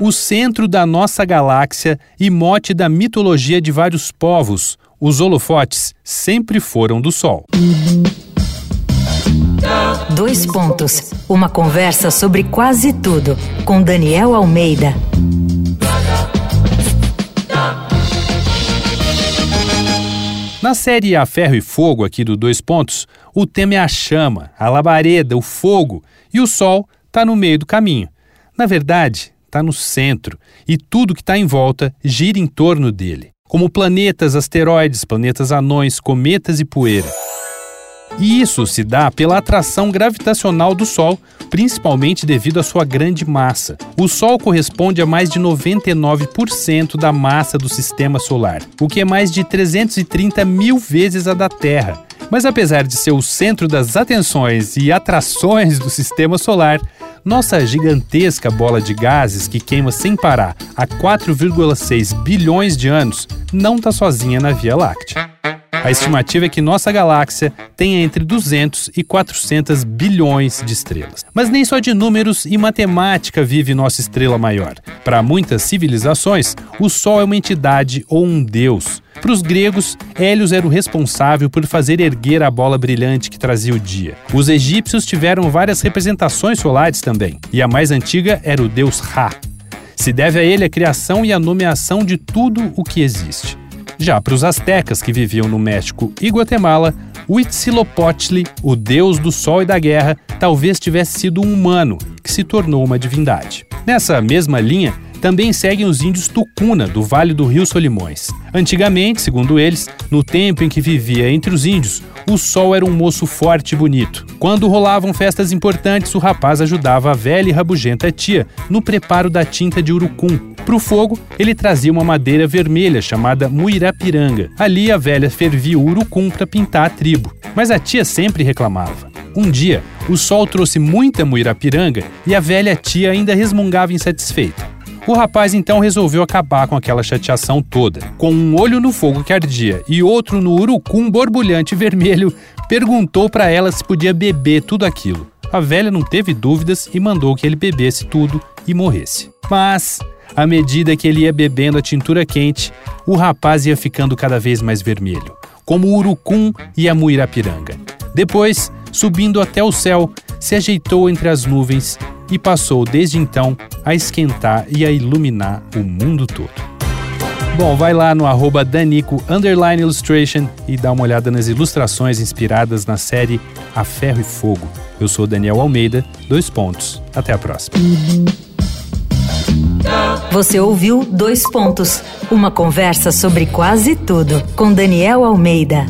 o centro da nossa galáxia e mote da mitologia de vários povos, os holofotes sempre foram do Sol. Dois pontos. Uma conversa sobre quase tudo com Daniel Almeida. Na série A Ferro e Fogo, aqui do Dois Pontos, o tema é a chama, a labareda, o fogo, e o Sol está no meio do caminho. Na verdade, está no centro, e tudo que está em volta gira em torno dele, como planetas, asteroides, planetas anões, cometas e poeira. E isso se dá pela atração gravitacional do Sol, principalmente devido à sua grande massa. O Sol corresponde a mais de 99% da massa do sistema solar, o que é mais de 330 mil vezes a da Terra. Mas apesar de ser o centro das atenções e atrações do sistema solar, nossa gigantesca bola de gases que queima sem parar há 4,6 bilhões de anos não está sozinha na Via Láctea. A estimativa é que nossa galáxia tenha entre 200 e 400 bilhões de estrelas. Mas nem só de números e matemática vive nossa estrela maior. Para muitas civilizações, o Sol é uma entidade ou um deus. Para os gregos, Hélios era o responsável por fazer erguer a bola brilhante que trazia o dia. Os egípcios tiveram várias representações solares também, e a mais antiga era o deus Ra. Se deve a ele a criação e a nomeação de tudo o que existe. Já para os astecas que viviam no México e Guatemala, Huitzilopochtli, o deus do sol e da guerra, talvez tivesse sido um humano que se tornou uma divindade. Nessa mesma linha, também seguem os índios Tucuna, do Vale do Rio Solimões. Antigamente, segundo eles, no tempo em que vivia entre os índios, o sol era um moço forte e bonito. Quando rolavam festas importantes, o rapaz ajudava a velha e rabugenta tia no preparo da tinta de urucum. Para o fogo, ele trazia uma madeira vermelha chamada muirapiranga. Ali a velha fervia o urucum para pintar a tribo. Mas a tia sempre reclamava. Um dia, o sol trouxe muita muirapiranga e a velha tia ainda resmungava insatisfeita. O rapaz então resolveu acabar com aquela chateação toda. Com um olho no fogo que ardia e outro no urucum borbulhante vermelho, perguntou para ela se podia beber tudo aquilo. A velha não teve dúvidas e mandou que ele bebesse tudo e morresse. Mas, à medida que ele ia bebendo a tintura quente, o rapaz ia ficando cada vez mais vermelho, como o urucum e a muirapiranga. Depois, subindo até o céu, se ajeitou entre as nuvens e passou desde então a esquentar e a iluminar o mundo todo. Bom, vai lá no arroba Danico Illustration e dá uma olhada nas ilustrações inspiradas na série A Ferro e Fogo. Eu sou Daniel Almeida, dois pontos. Até a próxima. Você ouviu Dois Pontos, uma conversa sobre quase tudo com Daniel Almeida.